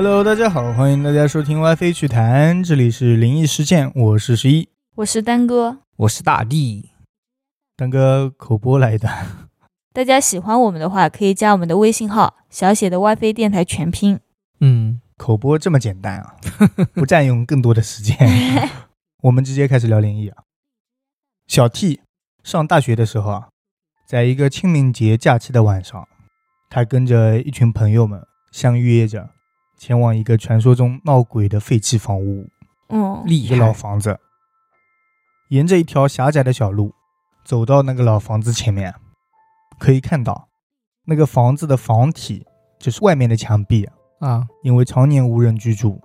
Hello，大家好，欢迎大家收听 WiFi 趣谈，这里是灵异事件，我是十一，我是丹哥。我是大地，丹哥口播来的，大家喜欢我们的话，可以加我们的微信号，小写的 WiFi 电台全拼。嗯，口播这么简单啊，不占用更多的时间，我们直接开始聊灵异啊。小 T 上大学的时候啊，在一个清明节假期的晚上，他跟着一群朋友们相约着前往一个传说中闹鬼的废弃房屋。嗯，一个厉害，老房子，沿着一条狭窄的小路，走到那个老房子前面，可以看到那个房子的房体，就是外面的墙壁，啊，因为常年无人居住，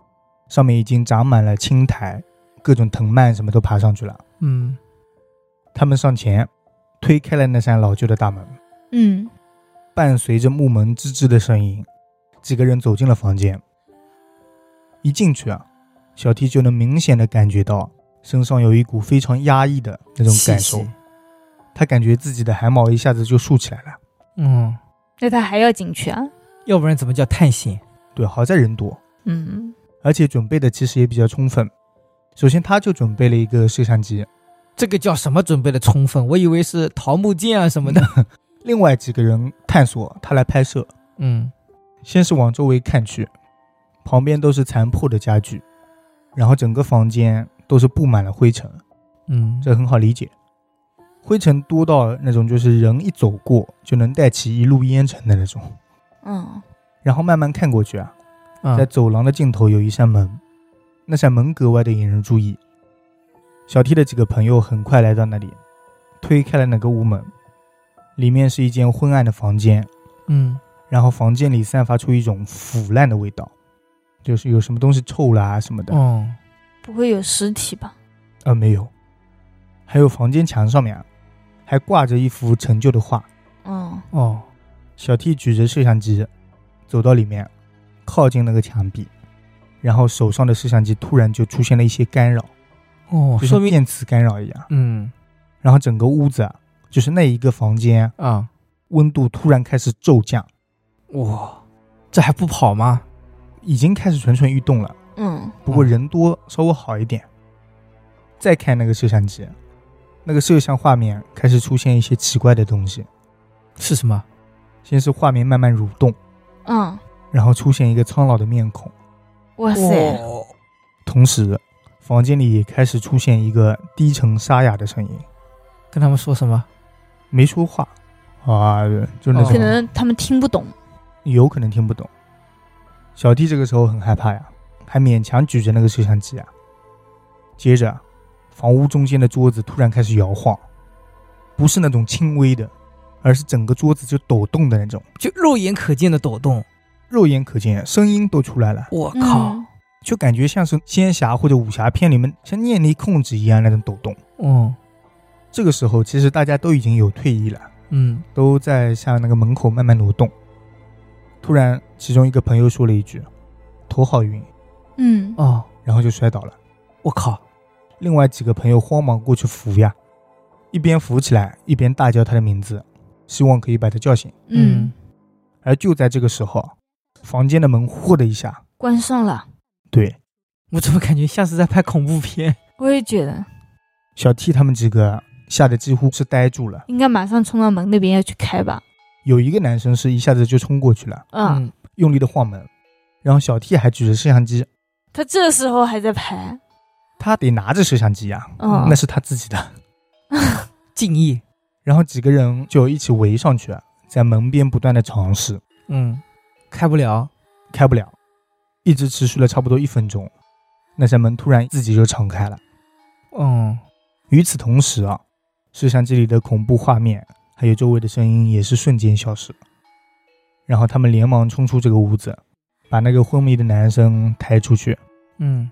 上面已经长满了青苔，各种藤蔓什么都爬上去了。嗯，他们上前推开了那扇老旧的大门，嗯，伴随着木门吱吱的声音，几个人走进了房间。一进去啊，小 T 就能明显的感觉到身上有一股非常压抑的那种感受他感觉自己的汗毛一下子就竖起来了。嗯，那他还要进去啊？要不然怎么叫探险？对，好在人多，嗯，而且准备的其实也比较充分。首先，他就准备了一个摄像机，这个叫什么准备的充分？我以为是桃木剑啊什么的。另外几个人探索，他来拍摄。嗯，先是往周围看去，旁边都是残破的家具，然后整个房间都是布满了灰尘，嗯，这很好理解。灰尘多到那种就是人一走过就能带起一路烟尘的那种。嗯，然后慢慢看过去啊，啊在走廊的尽头有一扇门，那扇门格外的引人注意。小 T 的几个朋友很快来到那里，推开了那个屋门，里面是一间昏暗的房间，嗯，然后房间里散发出一种腐烂的味道，就是有什么东西臭了啊什么的。哦，不会有尸体吧？呃，没有。还有房间墙上面啊，还挂着一幅陈旧的画。嗯，哦，小 T 举着摄像机，走到里面，靠近那个墙壁，然后手上的摄像机突然就出现了一些干扰，哦，就说明，像电磁干扰一样。嗯，然后整个屋子啊，就是那一个房间啊，温度突然开始骤降，哇，这还不跑吗？已经开始蠢蠢欲动了。嗯，不过人多稍微好一点。再看那个摄像机，那个摄像画面开始出现一些奇怪的东西。是什么？先是画面慢慢蠕动，嗯，然后出现一个苍老的面孔，哇塞，哦，同时房间里也开始出现一个低沉沙哑的声音，跟他们说什么？没说话啊，就那哦种、可能他们听不懂。有可能听不懂。小弟这个时候很害怕呀，还勉强举着那个摄像机啊。接着，房屋中间的桌子突然开始摇晃，不是那种轻微的，而是整个桌子就抖动的那种，就肉眼可见的抖动。肉眼可见，声音都出来了，我靠，嗯就感觉像是仙侠或者武侠片里面像念力控制一样那种抖动。哦，这个时候，其实大家都已经有退役了，嗯，都在向那个门口慢慢挪动。突然，其中一个朋友说了一句：“头好晕。”嗯，哦，然后就摔倒了。我靠，另外几个朋友慌忙过去扶呀，一边扶起来，一边大叫他的名字，希望可以把他叫醒。嗯，而就在这个时候，房间的门呼的一下，关上了。对，我怎么感觉像是在拍恐怖片？我也觉得小 T 他们几个吓得几乎是呆住了。应该马上冲到门那边要去开吧。有一个男生是一下子就冲过去了，嗯，，用力的晃门，然后小 T 还举着摄像机，他这时候还在拍。他得拿着摄像机呀、嗯，那是他自己的。敬意。然后几个人就一起围上去，在门边不断的尝试，嗯，开不了。开不了，一直持续了差不多一分钟，那扇门突然自己就敞开了。嗯，与此同时啊，摄像机里的恐怖画面还有周围的声音也是瞬间消失。然后他们连忙冲出这个屋子，把那个昏迷的男生抬出去。嗯，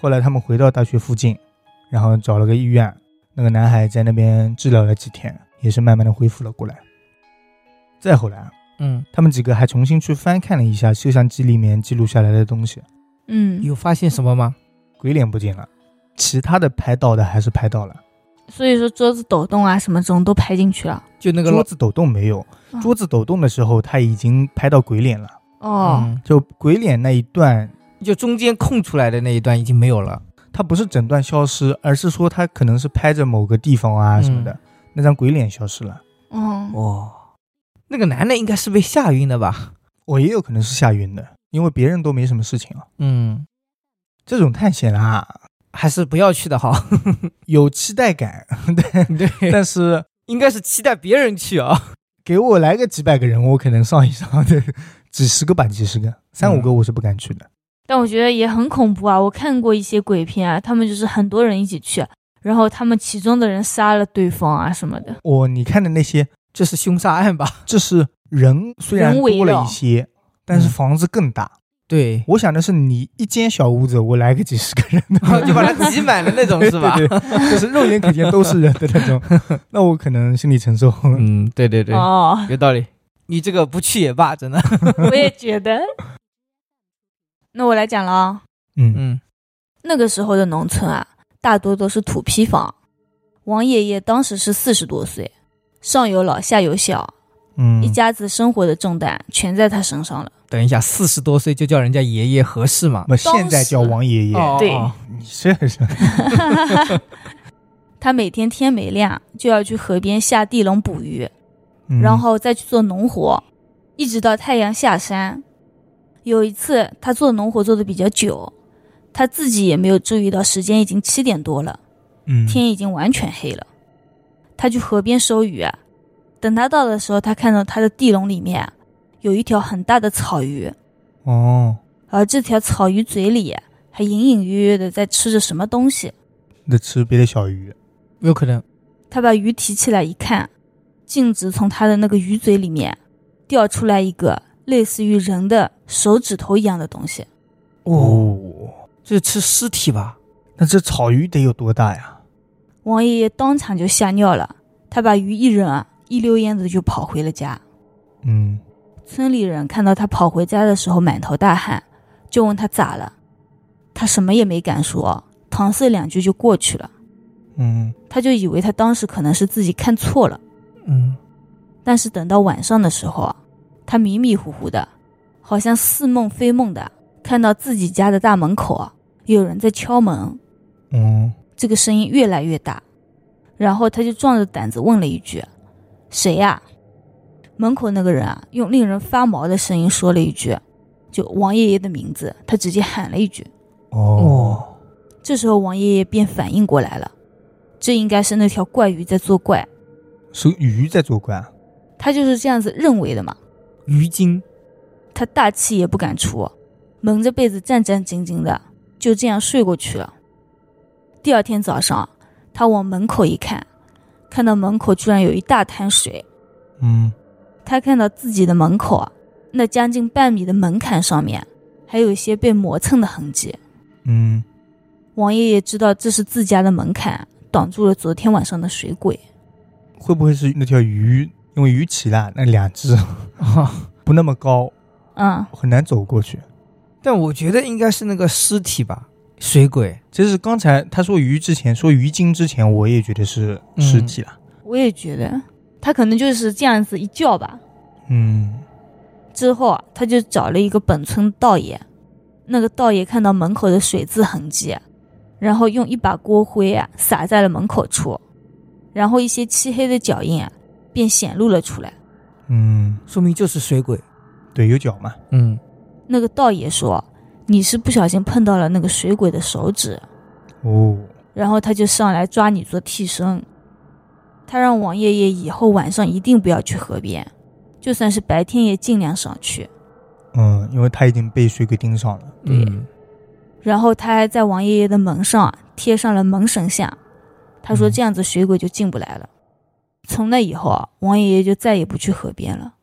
后来他们回到大学附近，然后找了个医院，那个男孩在那边治疗了几天，也是慢慢的恢复了过来。再后来啊，嗯，他们几个还重新去翻看了一下摄像机里面记录下来的东西，嗯，有发现什么吗？鬼脸不见了，其他的拍到的还是拍到了，所以说桌子抖动啊什么这种都拍进去了。就那个桌子抖动没有，嗯桌子抖动的时候他已经拍到鬼脸了，哦，嗯就鬼脸那一段，就中间空出来的那一段已经没有了。他不是整段消失，而是说他可能是拍着某个地方啊什么的，那张鬼脸消失了。嗯，哇，那个男的应该是被吓晕的吧？我也有可能是吓晕的，因为别人都没什么事情啊。嗯，这种探险啊，还是不要去的好。有期待感，对，对，但是应该是期待别人去啊。给我来个几百个人，我可能上一上对，几十个吧，几十个，三五个我是不敢去的。但我觉得也很恐怖啊！我看过一些鬼片啊，他们就是很多人一起去，然后他们其中的人杀了对方啊什么的。哦你看的那些，这是凶杀案吧？这是人虽然人多了一些，但是嗯房子更大。对，我想的是，你一间小屋子，我来个几十个人，就把它挤满了那种是吧？对对对就是肉眼可见都是人的那种，那我可能心理承受。嗯，对对对，哦，有道理。你这个不去也罢，真的。我也觉得。那我来讲了啊，嗯嗯那个时候的农村啊，大多都是土坯房。王爷爷当时是四十多岁，上有老下有小，嗯，一家子生活的重担全在他身上了。等一下，四十多岁就叫人家爷爷合适吗？我现在叫王爷爷，哦对哦。你这是。他每天天没亮就要去河边下地笼捕鱼，嗯。然后再去做农活，一直到太阳下山。有一次，他做农活做的比较久，他自己也没有注意到时间已经七点多了，嗯。天已经完全黑了。他去河边收鱼啊，等他到的时候，他看到他的地笼里面啊有一条很大的草鱼，哦，而这条草鱼嘴里啊还隐隐约约的在吃着什么东西。在吃别的小鱼，有可能。他把鱼提起来一看，径直从他的那个鱼嘴里面掉出来一个类似于人的手指头一样的东西。哦，这是吃尸体吧？那这草鱼得有多大呀？王爷爷当场就吓尿了，他把鱼一扔啊，一溜烟子就跑回了家。嗯，村里人看到他跑回家的时候满头大汗，就问他咋了，他什么也没敢说，搪塞两句就过去了。嗯，他就以为他当时可能是自己看错了，嗯，但是等到晚上的时候啊，他迷迷糊糊的，好像似梦非梦的，看到自己家的大门口啊有人在敲门，嗯，这个声音越来越大，然后他就壮着胆子问了一句：“谁呀、门口那个人啊，用令人发毛的声音说了一句，就王爷爷的名字，他直接喊了一句。哦，这时候王爷爷便反应过来了，这应该是那条怪鱼在作怪，是鱼在作怪啊？他就是这样子认为的嘛。鱼精。他大气也不敢出，蒙着被子战战兢兢的，就这样睡过去了。第二天早上，他往门口一看，看到门口居然有一大滩水。嗯，他看到自己的门口啊，那将近半米的门槛上面，还有一些被磨蹭的痕迹。嗯，王爷爷知道这是自家的门槛，挡住了昨天晚上的水鬼。会不会是那条鱼？因为鱼鳍啦，那两只啊，不那么高，嗯，很难走过去。但我觉得应该是那个尸体吧，水鬼。其实刚才他说鱼之前，说鱼精之前，我也觉得是尸体了。我也觉得他可能就是这样子一叫吧。嗯，之后啊，他就找了一个本村道爷，那个道爷看到门口的水渍痕迹，然后用一把锅灰啊撒在了门口处，然后一些漆黑的脚印啊便显露了出来。嗯，说明就是水鬼。对，有脚嘛。嗯，那个道爷说：“你是不小心碰到了那个水鬼的手指。”哦，然后他就上来抓你做替身。他让王爷爷以后晚上一定不要去河边，就算是白天也尽量少去。嗯，因为他已经被水鬼盯上了。对嗯然后他还在王爷爷的门上啊贴上了门神像，他说嗯这样子水鬼就进不来了。从那以后啊，王爷爷就再也不去河边了。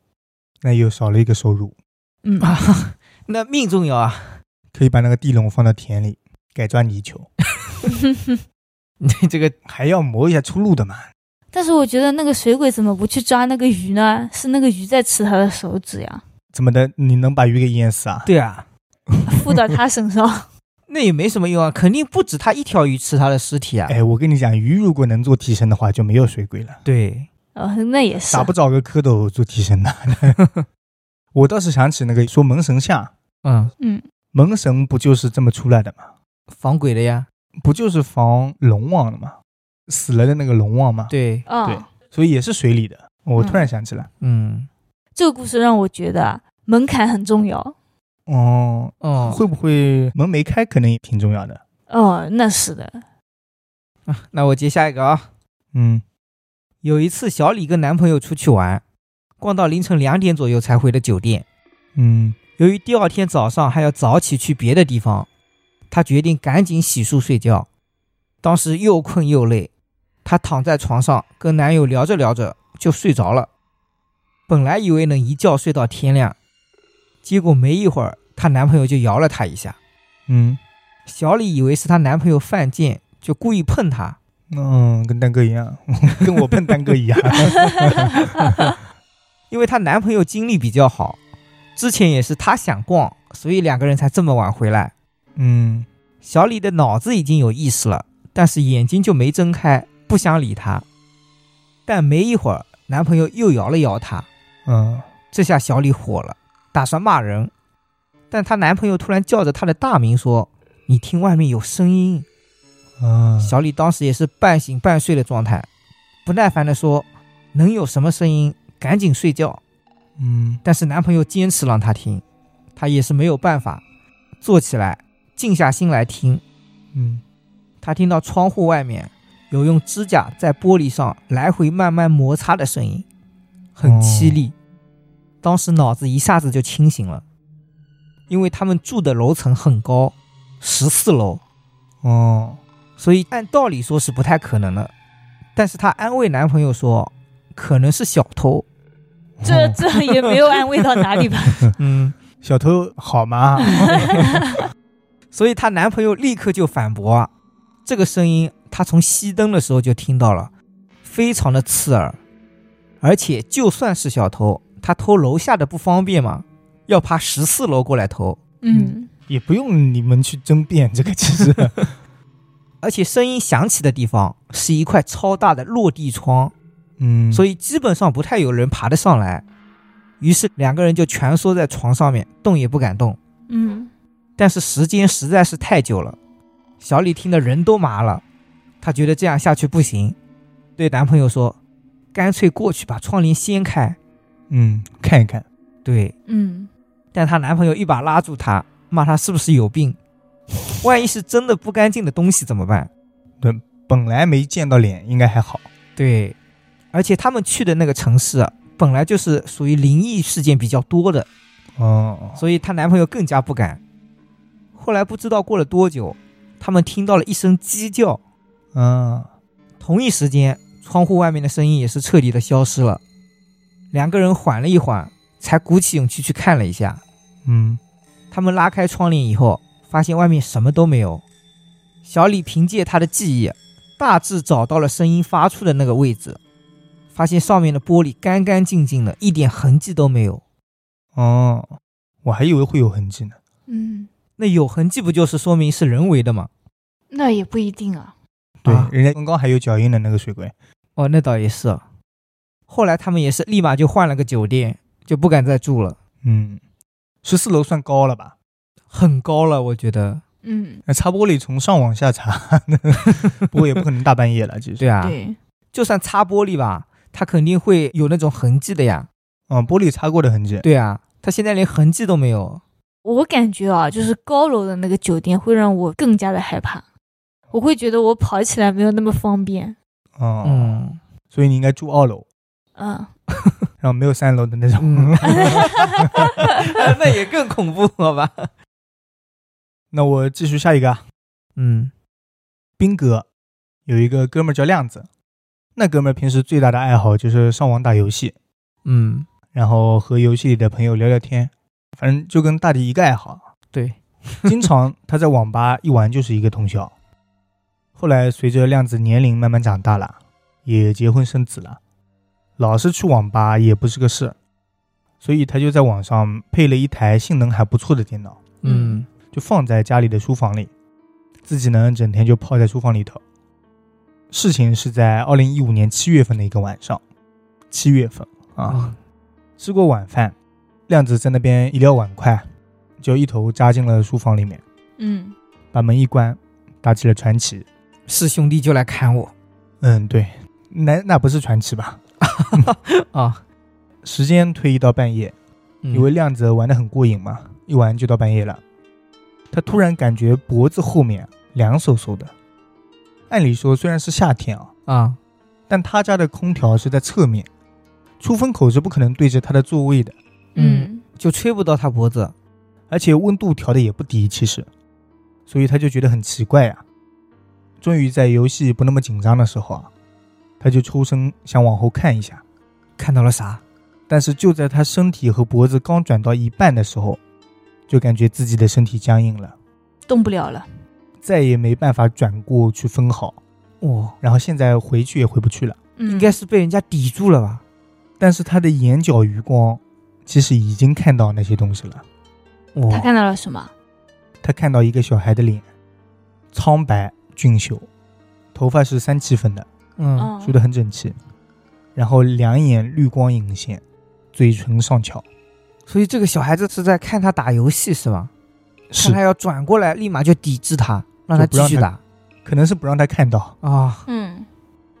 那又少了一个收入，嗯，啊，那命重要啊！可以把那个地笼放到田里，改抓泥鳅，你 这个还要磨一下出路的嘛。但是我觉得那个水鬼怎么不去抓那个鱼呢？是那个鱼在吃他的手指呀，怎么的？你能把鱼给淹死啊？对啊，附到他身上。那也没什么用啊，肯定不止他一条鱼吃他的尸体啊。哎，我跟你讲，鱼如果能做替身的话，就没有水鬼了。对，哦，那也是咋不找个蝌蚪做替身呢？我倒是想起那个说门神像，嗯，嗯，门神不就是这么出来的吗？防鬼的呀，不就是防龙王的吗？死了的那个龙王嘛，对，啊、对所以也是水里的。我突然想起来，嗯，这个故事让我觉得啊门槛很重要。哦，哦，会不会门没开，可能也挺重要的。哦，那是的。啊那我接下一个啊。嗯有一次，小李跟男朋友出去玩，逛到凌晨两点左右才回的酒店。嗯由于第二天早上还要早起去别的地方，他决定赶紧洗漱睡觉。当时又困又累，她躺在床上跟男友聊着聊着就睡着了。本来以为能一觉睡到天亮，结果没一会儿，她男朋友就摇了她一下。嗯小李以为是她男朋友犯贱，就故意碰她。嗯，跟丹哥一样，跟我碰丹哥一样。因为她男朋友精力比较好，之前也是她想逛，所以两个人才这么晚回来。嗯小李的脑子已经有意识了，但是眼睛就没睁开，不想理他。但没一会儿，男朋友又摇了摇她，嗯这下小李火了，打算骂人。但她男朋友突然叫着她的大名说：“你听外面有声音。”啊，小李当时也是半醒半睡的状态，不耐烦地说：“能有什么声音？赶紧睡觉。”嗯但是男朋友坚持让她听，她也是没有办法，坐起来，静下心来听。嗯她听到窗户外面有用指甲在玻璃上来回慢慢摩擦的声音，很凄厉。当时脑子一下子就清醒了，因为他们住的楼层很高，十四楼，哦，所以按道理说是不太可能的。但是她安慰男朋友说，可能是小偷。这哦这也没有安慰到哪里吧？嗯，小偷好吗？所以她男朋友立刻就反驳啊，这个声音她从熄灯的时候就听到了，非常的刺耳，而且就算是小偷，他偷楼下的不方便嘛，要爬十四楼过来偷，嗯。也不用你们去争辩这个，其实，而且声音响起的地方是一块超大的落地窗，嗯，所以基本上不太有人爬得上来。于是两个人就蜷缩在床上面，动也不敢动。嗯。但是时间实在是太久了，小李听得人都麻了，她觉得这样下去不行，对男朋友说：“干脆过去把窗帘掀开。嗯，看一看，”对，嗯，但她男朋友一把拉住她，骂她是不是有病？万一是真的不干净的东西怎么办？本来没见到脸，应该还好。对，而且他们去的那个城市啊，本来就是属于灵异事件比较多的，哦，所以她男朋友更加不敢。后来不知道过了多久，他们听到了一声鸡叫，嗯，同一时间，窗户外面的声音也是彻底的消失了。两个人缓了一缓，才鼓起勇气去看了一下。嗯，他们拉开窗帘以后，发现外面什么都没有。小李凭借他的记忆，大致找到了声音发出的那个位置，发现上面的玻璃干干净净的，一点痕迹都没有。哦，我还以为会有痕迹呢。嗯，那有痕迹不就是说明是人为的吗？那也不一定啊。对，啊人家刚刚还有脚印的那个水鬼。哦，那倒也是。后来他们也是立马就换了个酒店，就不敢再住了，嗯，十四楼算高了吧？很高了，我觉得。嗯，那擦玻璃从上往下擦，不过也不可能大半夜了，其实。对啊，对，就算擦玻璃吧，它肯定会有那种痕迹的呀。嗯，玻璃擦过的痕迹。对啊，它现在连痕迹都没有。我感觉啊，就是高楼的那个酒店会让我更加的害怕，我会觉得我跑起来没有那么方便。哦，嗯所以你应该住二楼，嗯，然后没有三楼的那种。嗯，那也更恐怖，好吧？那我继续下一个啊，嗯兵哥有一个哥们儿叫亮子，那哥们儿平时最大的爱好就是上网打游戏，嗯，然后和游戏里的朋友聊聊天，反正就跟大迪一个爱好。对，经常他在网吧一玩就是一个通宵。后来随着亮子年龄慢慢长大了，也结婚生子了，老是去网吧也不是个事，所以他就在网上配了一台性能还不错的电脑，嗯。就放在家里的书房里，自己呢整天就泡在书房里头。事情是在二零一五年七月份的一个晚上，七月份啊，啊，吃过晚饭，亮子在那边一撂碗筷，就一头扎进了书房里面，嗯，把门一关，打起了传奇。是兄弟就来砍我嗯，对，那那不是传奇吧？啊！时间推移到半夜，嗯因为亮子玩的很过瘾嘛，一玩就到半夜了。他突然感觉脖子后面凉飕飕的。按理说虽然是夏天啊，啊，但他家的空调是在侧面，出风口是不可能对着他的座位的，嗯，就吹不到他脖子。而且温度调的也不低，其实，所以他就觉得很奇怪啊。终于在游戏不那么紧张的时候啊，他就抽身想往后看一下，看到了啥？但是就在他身体和脖子刚转到一半的时候，就感觉自己的身体僵硬了，动不了了。再也没办法转过去分毫，哦，然后现在回去也回不去了。嗯，应该是被人家抵住了吧？但是他的眼角余光其实已经看到那些东西了。哦他看到了什么？他看到一个小孩的脸，苍白俊秀，头发是三七分的，嗯，嗯。梳得很整齐，然后两眼绿光隐现，嘴唇上翘，所以这个小孩子是在看他打游戏是吧？看是他要转过来，立马就抵制他，让他不让他继续打。可能是不让他看到。啊。嗯。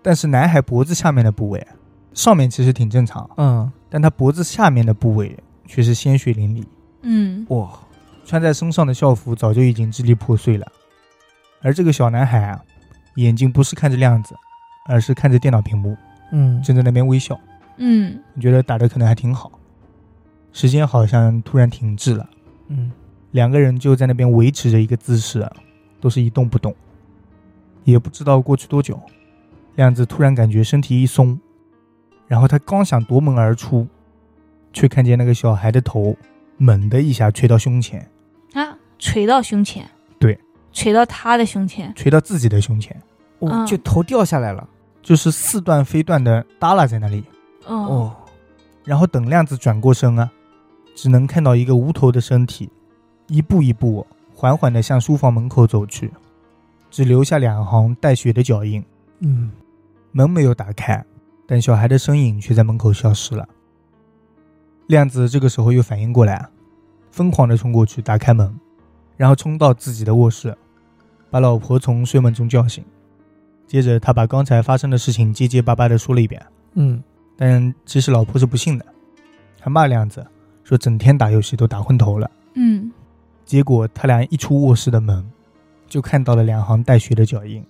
但是男孩脖子下面的部位，上面其实挺正常，嗯，但他脖子下面的部位却是鲜血淋漓，嗯。哇，穿在身上的校服早就已经支离破碎了。而这个小男孩啊，眼睛不是看着亮子，而是看着电脑屏幕，嗯，正在那边微笑。嗯我觉得打的可能还挺好。时间好像突然停滞了，嗯，两个人就在那边维持着一个姿势啊，都是一动不动。也不知道过去多久，亮子突然感觉身体一松，然后他刚想夺门而出，却看见那个小孩的头猛地一下垂到胸前，啊，垂到胸前。对，垂到他的胸前。垂到自己的胸前，哦，嗯就头掉下来了。就是似断非断的耷拉在那里。哦，哦，然后等亮子转过身啊，只能看到一个无头的身体，一步一步缓缓的向书房门口走去，只留下两行带血的脚印。嗯，门没有打开，但小孩的身影却在门口消失了。亮子这个时候又反应过来啊，疯狂的冲过去打开门，然后冲到自己的卧室，把老婆从睡梦中叫醒。接着，他把刚才发生的事情结结巴巴的说了一遍。嗯，但其实老婆是不信的，还骂亮子说整天打游戏都打昏头了。嗯结果他俩一出卧室的门，就看到了两行带血的脚印，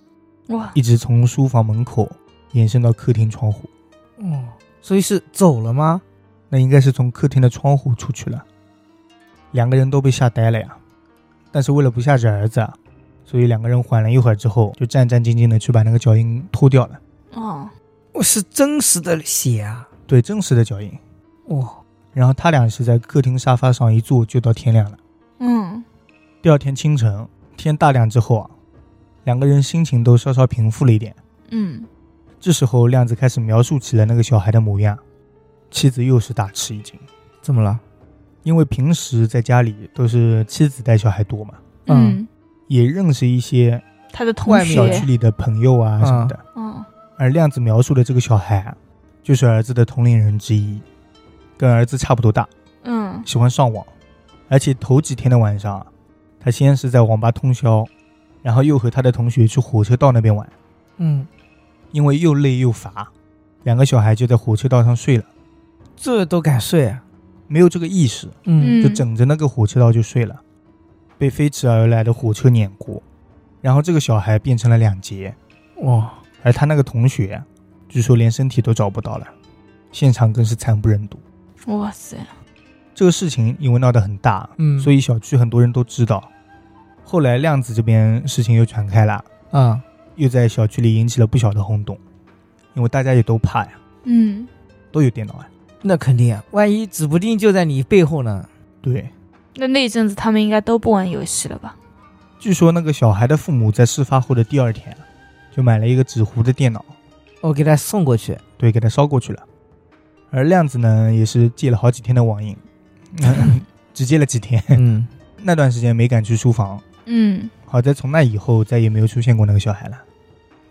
哇，一直从书房门口延伸到客厅窗户。哦，所以是走了吗？那应该是从客厅的窗户出去了。两个人都被吓呆了呀，但是为了不吓着儿子啊，所以两个人缓了一会儿之后，就战战兢兢的去把那个脚印脱掉了。哦，我，是真实的血啊！对，真实的脚印。哦，然后他俩是在客厅沙发上一坐就到天亮了。嗯第二天清晨，天大亮之后啊，两个人心情都稍稍平复了一点。嗯这时候，亮子开始描述起了那个小孩的模样，妻子又是大吃一惊，怎么了？因为平时在家里都是妻子带小孩多嘛，嗯，也认识一些他的同外面小区，里的朋友啊什么的。嗯。而亮子描述的这个小孩啊，就是儿子的同龄人之一，跟儿子差不多大，嗯。喜欢上网，而且头几天的晚上啊，他先是在网吧通宵，然后又和他的同学去火车道那边玩。嗯，因为又累又乏，两个小孩就在火车道上睡了，这都敢睡啊？没有这个意识，嗯嗯，就枕着那个火车道就睡了，被飞驰而来的火车碾过，然后这个小孩变成了两截，哇，而他那个同学啊，据说连身体都找不到了，现场更是惨不忍睹。哇塞，这个事情因为闹得很大，嗯，所以小区很多人都知道。后来亮子这边事情又传开了，啊，又在小区里引起了不小的轰动，因为大家也都怕呀，嗯都有电脑啊。那肯定啊，万一指不定就在你背后呢。对，那那阵子他们应该都不玩游戏了吧？据说那个小孩的父母在事发后的第二天，就买了一个纸糊的电脑，我给他送过去。对，给他烧过去了。而亮子呢，也是戒了好几天的网瘾，嗯 只戒了几天，嗯，那段时间没敢去书房。嗯好在从那以后再也没有出现过那个小孩了。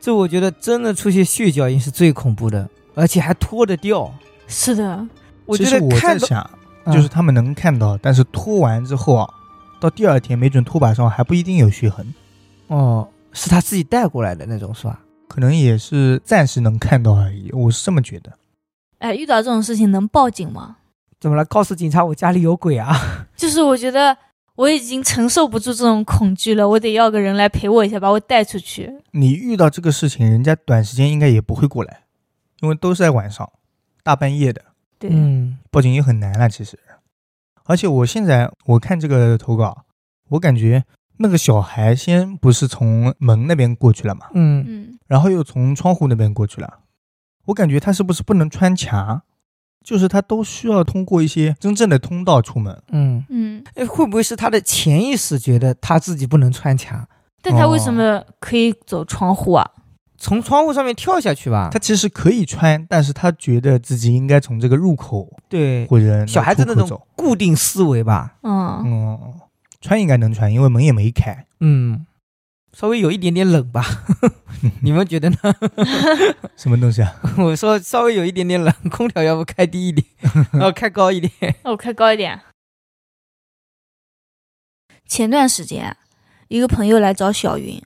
这我觉得真的出现血脚印是最恐怖的，而且还脱得掉。是的，我其实我觉得看到在想，嗯就是他们能看到，但是拖完之后啊，到第二天没准拖把上还不一定有血痕，哦，是他自己带过来的那种是吧？可能也是暂时能看到而已，我是这么觉得。哎，遇到这种事情能报警吗？怎么了？告诉警察我家里有鬼啊？就是我觉得我已经承受不住这种恐惧了，我得要个人来陪我一下，把我带出去。你遇到这个事情，人家短时间应该也不会过来，因为都是在晚上，大半夜的，对，嗯报警也很难了。其实，而且我现在我看这个投稿，我感觉那个小孩先不是从门那边过去了嘛，嗯嗯，然后又从窗户那边过去了，我感觉他是不是不能穿墙？就是他都需要通过一些真正的通道出门。嗯，嗯，哎，会不会是他的潜意识觉得他自己不能穿墙，但他为什么可以走窗户啊？从窗户上面跳下去吧？他其实可以穿，但是他觉得自己应该从这个入口对或者小孩子那种。固定思维吧？嗯，嗯，穿应该能穿，因为门也没开。嗯，稍微有一点点冷吧？你们觉得呢？什么东西啊？我说稍微有一点点冷，空调要不开低一点，然后开高一点。那我开高一点。前段时间，一个朋友来找小云，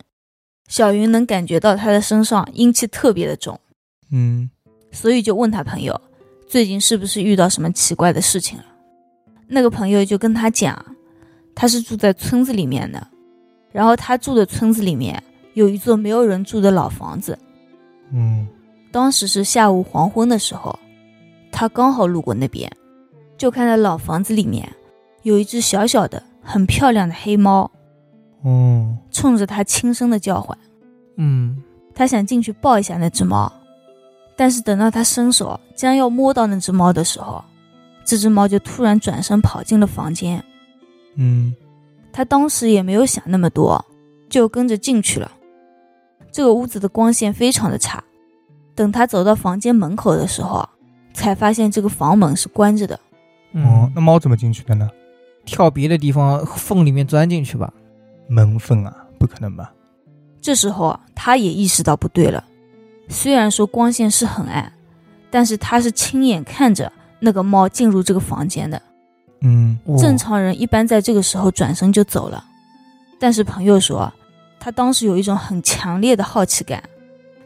小云能感觉到他的身上阴气特别的重，嗯。所以就问他朋友，最近是不是遇到什么奇怪的事情了？那个朋友就跟他讲，他是住在村子里面的，然后他住的村子里面有一座没有人住的老房子，嗯。当时是下午黄昏的时候，他刚好路过那边，就看到老房子里面有一只小小的、很漂亮的黑猫，哦，冲着他轻声的叫唤。嗯他想进去抱一下那只猫，但是等到他伸手将要摸到那只猫的时候，这只猫就突然转身跑进了房间。嗯他当时也没有想那么多，就跟着进去了。这个屋子的光线非常的差，等他走到房间门口的时候，才发现这个房门是关着的。嗯哦，那猫怎么进去的呢？跳别的地方缝里面钻进去吧。门缝啊，不可能吧？这时候啊，他也意识到不对了。虽然说光线是很暗，但是他是亲眼看着那个猫进入这个房间的。嗯正常人一般在这个时候转身就走了，但是朋友说，他当时有一种很强烈的好奇感，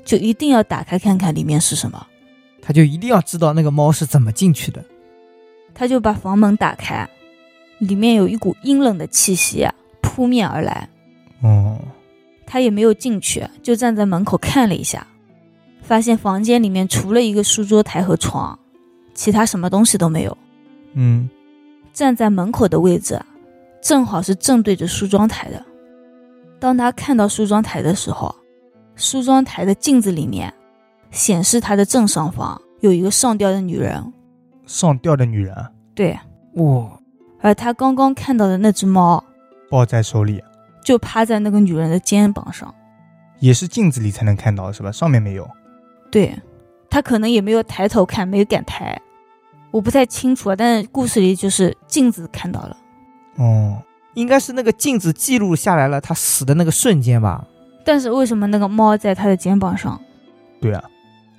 就一定要打开看看里面是什么。他就一定要知道那个猫是怎么进去的。他就把房门打开，里面有一股阴冷的气息啊扑面而来。哦，他也没有进去，就站在门口看了一下，发现房间里面除了一个书桌台和床，其他什么东西都没有。嗯站在门口的位置啊，正好是正对着梳妆台的。当他看到梳妆台的时候，梳妆台的镜子里面显示他的正上方有一个上吊的女人，上吊的女人啊对，哇，而他刚刚看到的那只猫抱在手里，就趴在那个女人的肩膀上。也是镜子里才能看到是吧？上面没有。对，他可能也没有抬头看，没有敢抬，我不太清楚啊。但是故事里就是镜子看到了，哦，应该是那个镜子记录下来了他死的那个瞬间吧？但是为什么那个猫在他的肩膀上？对啊，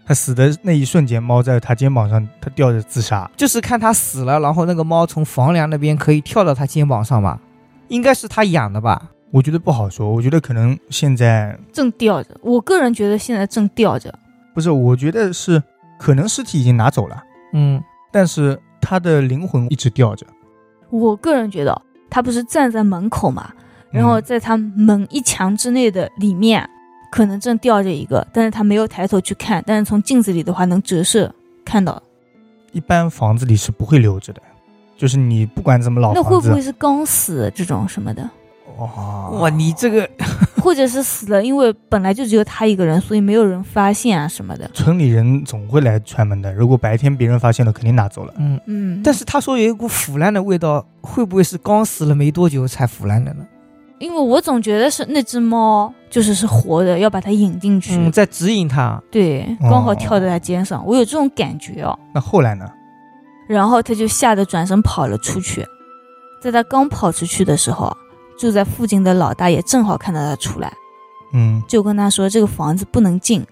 他死的那一瞬间，猫在他肩膀上，他吊着自杀。就是看他死了，然后那个猫从房梁那边可以跳到他肩膀上吧？应该是他养的吧？我觉得不好说，我觉得可能现在正吊着，我个人觉得现在正吊着。不是，我觉得是可能尸体已经拿走了，嗯，但是他的灵魂一直吊着。我个人觉得他不是站在门口嘛，然后嗯在他门一墙之内的里面，可能正吊着一个，但是他没有抬头去看，但是从镜子里的话能折射看到。一般房子里是不会留着的，就是你不管怎么老那会，不会是刚死这种什么的？哇哇，你这个或者是死了，因为本来就只有他一个人，所以没有人发现啊什么的。村里人总会来串门的。如果白天别人发现了，肯定拿走了。嗯，嗯，但是他说有一股腐烂的味道，会不会是刚死了没多久才腐烂的呢？因为我总觉得是那只猫就是是活的，要把它引进去。嗯，在指引它。对，哦刚好跳在他肩上，我有这种感觉哦。那后来呢？然后他就吓得转身跑了出去。在他刚跑出去的时候，住在附近的老大爷正好看到他出来，嗯，就跟他说：“这个房子不能进，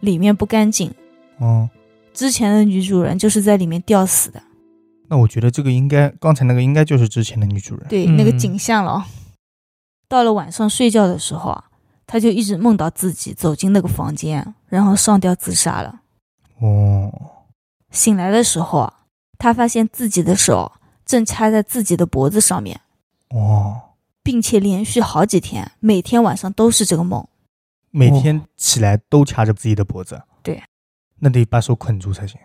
里面不干净。哦，之前的女主人就是在里面吊死的。那我觉得这个应该，刚才那个应该就是之前的女主人。对，嗯那个景象了。到了晚上睡觉的时候啊，他就一直梦到自己走进那个房间，然后上吊自杀了。哦，醒来的时候啊，他发现自己的手正插在自己的脖子上面，哦，并且连续好几天，每天晚上都是这个梦。每天起来都掐着自己的脖子。对，那得把手捆住才行。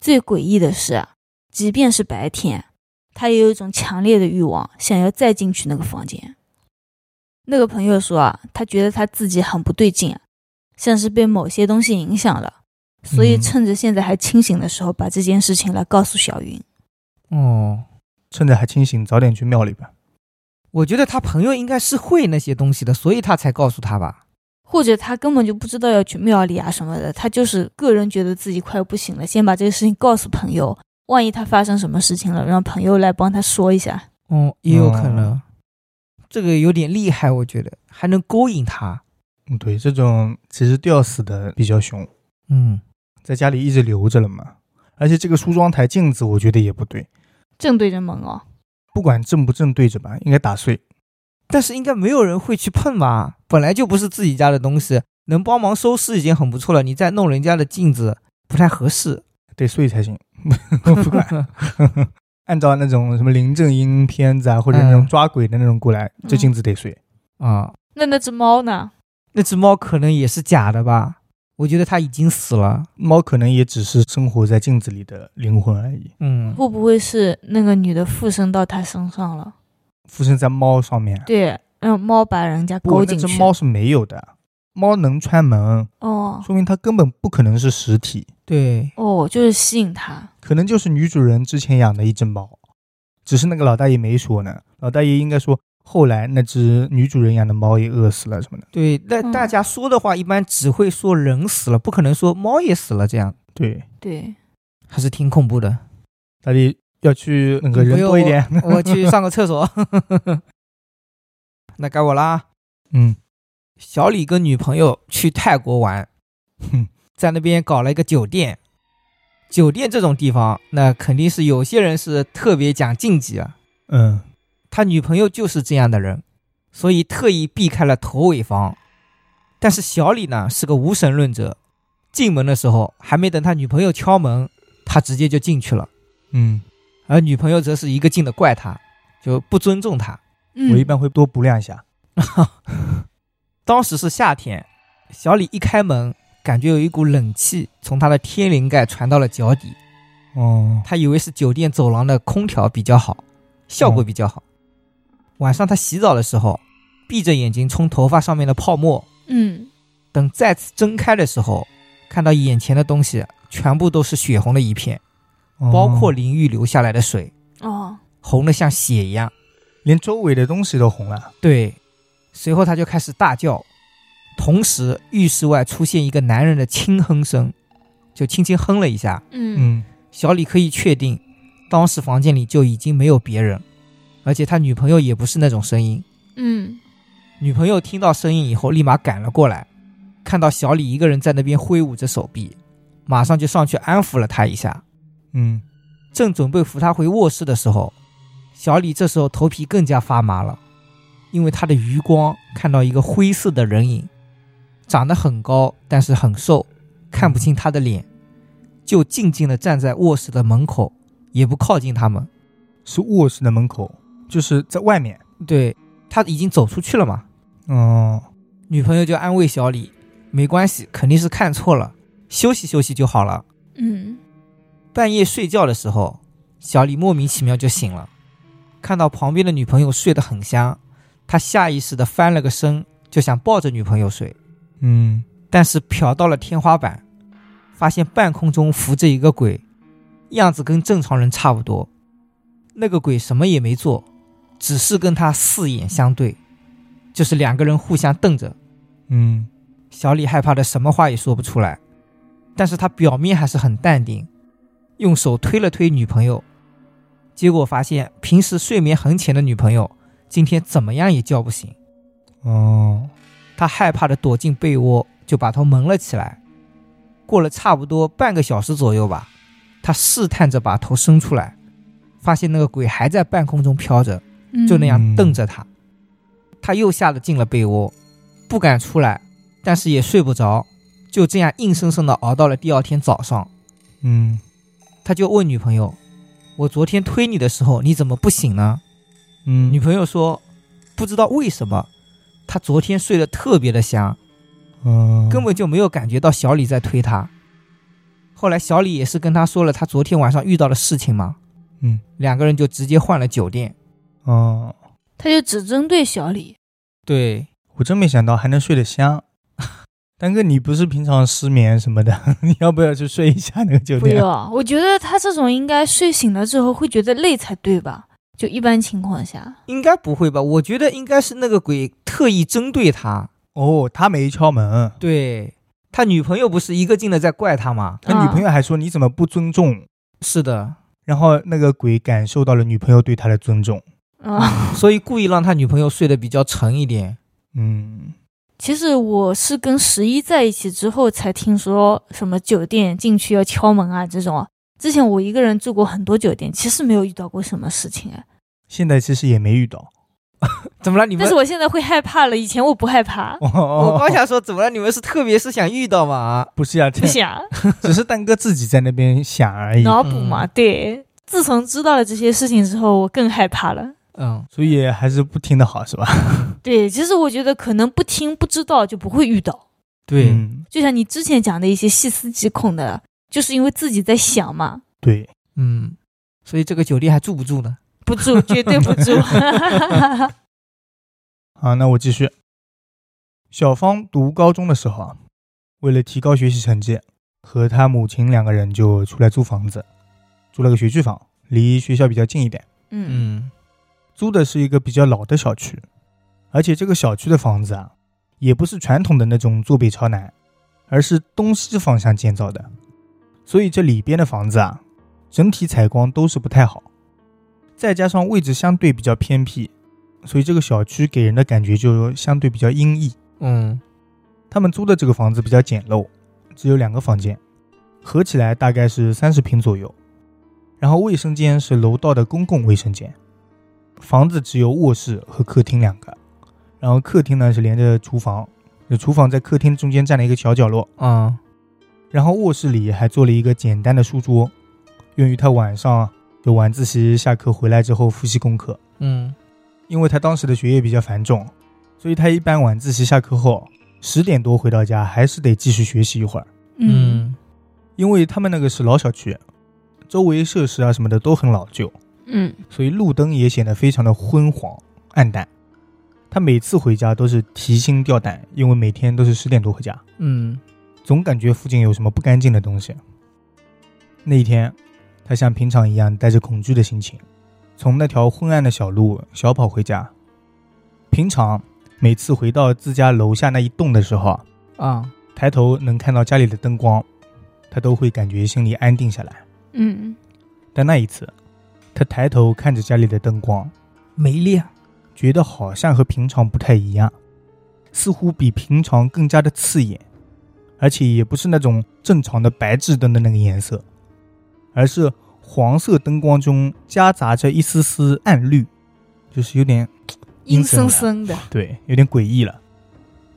最诡异的是啊，即便是白天，他也有一种强烈的欲望，想要再进去那个房间。那个朋友说啊，他觉得他自己很不对劲，像是被某些东西影响了，所以嗯趁着现在还清醒的时候，把这件事情来告诉小云。哦，趁着还清醒，早点去庙里吧。我觉得他朋友应该是会那些东西的，所以他才告诉他吧。或者他根本就不知道要去庙里啊什么的，他就是个人觉得自己快要不行了，先把这个事情告诉朋友，万一他发生什么事情了，让朋友来帮他说一下。哦，也有可哦能，这个有点厉害，我觉得还能勾引他。嗯，对，这种其实吊死的比较凶，嗯，在家里一直留着了嘛。而且这个梳妆台镜子，我觉得也不对，正对着门哦，不管正不正对着吧，应该打碎。但是应该没有人会去碰吧？本来就不是自己家的东西，能帮忙收拾已经很不错了。你再弄人家的镜子，不太合适。得碎才行。不管，按照那种什么林正英片子啊，或者那种嗯抓鬼的那种过来，这嗯镜子得碎。啊，那那只猫呢？那只猫可能也是假的吧？我觉得他已经死了。猫可能也只是生活在镜子里的灵魂而已，嗯，会不会是那个女的附身到他身上了？附身在猫上面。对，让猫把人家勾进去。只猫是没有的，猫能穿门，哦说明它根本不可能是实体，对，哦，就是吸引它。可能就是女主人之前养的一只猫，只是那个老大爷没说呢。老大爷应该说，后来那只女主人养的猫也饿死了什么的。对，那嗯大家说的话一般只会说人死了，不可能说猫也死了，这样对，对，还是挺恐怖的。大家要去那个人多一点。我我去上个厕所。那该我啦。嗯，小李跟女朋友去泰国玩哼，在那边搞了一个酒店。酒店这种地方，那肯定是有些人是特别讲禁忌啊。嗯，他女朋友就是这样的人，所以特意避开了头尾房。但是小李呢是个无神论者，进门的时候还没等他女朋友敲门，他直接就进去了，嗯，而女朋友则是一个劲的怪他，就不尊重他。嗯我一般会多补两下。当时是夏天，小李一开门，感觉有一股冷气从他的天灵盖传到了脚底，哦，他以为是酒店走廊的空调比较好，效果比较好。晚上他洗澡的时候，闭着眼睛冲头发上面的泡沫，嗯，等再次睁开的时候，看到眼前的东西全部都是血红的一片，包括哦淋浴流下来的水，哦，红的像血一样。连周围的东西都红了。对，随后他就开始大叫，同时浴室外出现一个男人的轻哼声，就轻轻哼了一下。嗯嗯，小李可以确定，当时房间里就已经没有别人，而且他女朋友也不是那种声音。嗯女朋友听到声音以后，立马赶了过来，看到小李一个人在那边挥舞着手臂，马上就上去安抚了他一下。嗯，正准备扶他回卧室的时候，小李这时候头皮更加发麻了，因为他的余光看到一个灰色的人影，长得很高，但是很瘦，看不清他的脸，就静静的站在卧室的门口，也不靠近他们。是卧室的门口，就是在外面。对他已经走出去了嘛，哦，女朋友就安慰小李，没关系，肯定是看错了，休息休息就好了。嗯半夜睡觉的时候，小李莫名其妙就醒了，看到旁边的女朋友睡得很香，他下意识的翻了个身，就想抱着女朋友睡，嗯，但是瞟到了天花板，发现半空中浮着一个鬼，样子跟正常人差不多。那个鬼什么也没做，只是跟他四眼相对，就是两个人互相瞪着。嗯，小李害怕的什么话也说不出来，但是他表面还是很淡定，用手推了推女朋友，结果发现平时睡眠很浅的女朋友今天怎么样也叫不醒，哦，他害怕的躲进被窝，就把头蒙了起来。过了差不多半个小时左右吧，他试探着把头伸出来，发现那个鬼还在半空中飘着，嗯就那样嗯瞪着他。他又吓得进了被窝，不敢出来，但是也睡不着，就这样硬生生的熬到了第二天早上。嗯他就问女朋友：“我昨天推你的时候，你怎么不醒呢？”嗯，女朋友说：“不知道为什么，他昨天睡得特别的香，嗯根本就没有感觉到小李在推他。后来小李也是跟他说了他昨天晚上遇到的事情嘛，嗯两个人就直接换了酒店。哦，他就只针对小李。对，我真没想到还能睡得香。丹哥，你不是平常失眠什么的，你要不要去睡一下那个酒店不店？要，我觉得他这种应该睡醒了之后会觉得累才对吧？就一般情况下，应该不会吧？我觉得应该是那个鬼特意针对他。哦，他没敲门，对他女朋友不是一个劲的在怪他吗？他女朋友还说你怎么不尊重？是的，然后那个鬼感受到了女朋友对他的尊重。啊、所以故意让他女朋友睡得比较沉一点。嗯，其实我是跟十一在一起之后才听说什么酒店进去要敲门啊这种啊。之前我一个人住过很多酒店，其实没有遇到过什么事情哎。现在其实也没遇到。怎么了？你们但是？我现在会害怕了，以前我不害怕。哦我刚想说，怎么了？你们是特别是想遇到吗？不是啊，不想只是蛋哥自己在那边想而已，脑补嘛，对。自从知道了这些事情之后，我更害怕了。嗯，所以还是不听的好，是吧？对，其实我觉得可能不听不知道就不会遇到。对，嗯就像你之前讲的一些细思极恐的，就是因为自己在想嘛，对，嗯，所以这个酒店还住不住呢？不住，绝对不住。好，那我继续。小芳读高中的时候啊，为了提高学习成绩，和她母亲两个人就出来租房子，租了个学区房，离学校比较近一点。嗯嗯租的是一个比较老的小区，而且这个小区的房子啊，也不是传统的那种坐北朝南，而是东西方向建造的，所以这里边的房子啊，整体采光都是不太好，再加上位置相对比较偏僻，所以这个小区给人的感觉就相对比较阴翳。嗯。他们租的这个房子比较简陋，只有两个房间，合起来大概是三十平左右。然后卫生间是楼道的公共卫生间，房子只有卧室和客厅两个，然后客厅呢是连着厨房，这厨房在客厅中间占了一个小角落，啊。然后卧室里还做了一个简单的书桌，用于他晚上就晚自习下课回来之后复习功课。嗯。因为他当时的学业比较繁重，所以他一般晚自习下课后十点多回到家，还是得继续学习一会儿。嗯。嗯。因为他们那个是老小区，周围设施啊什么的都很老旧，嗯所以路灯也显得非常的昏黄暗淡。他每次回家都是提心吊胆，因为每天都是十点多回家，嗯总感觉附近有什么不干净的东西。那一天，他像平常一样带着恐惧的心情，从那条昏暗的小路小跑回家。平常每次回到自家楼下那一栋的时候啊，啊抬头能看到家里的灯光，他都会感觉心里安定下来。嗯但那一次，他抬头看着家里的灯光，没亮。觉得好像和平常不太一样，似乎比平常更加的刺眼，而且也不是那种正常的白炽灯的那个颜色，而是黄色灯光中夹杂着一丝丝暗绿，就是有点阴森森的。对，有点诡异了。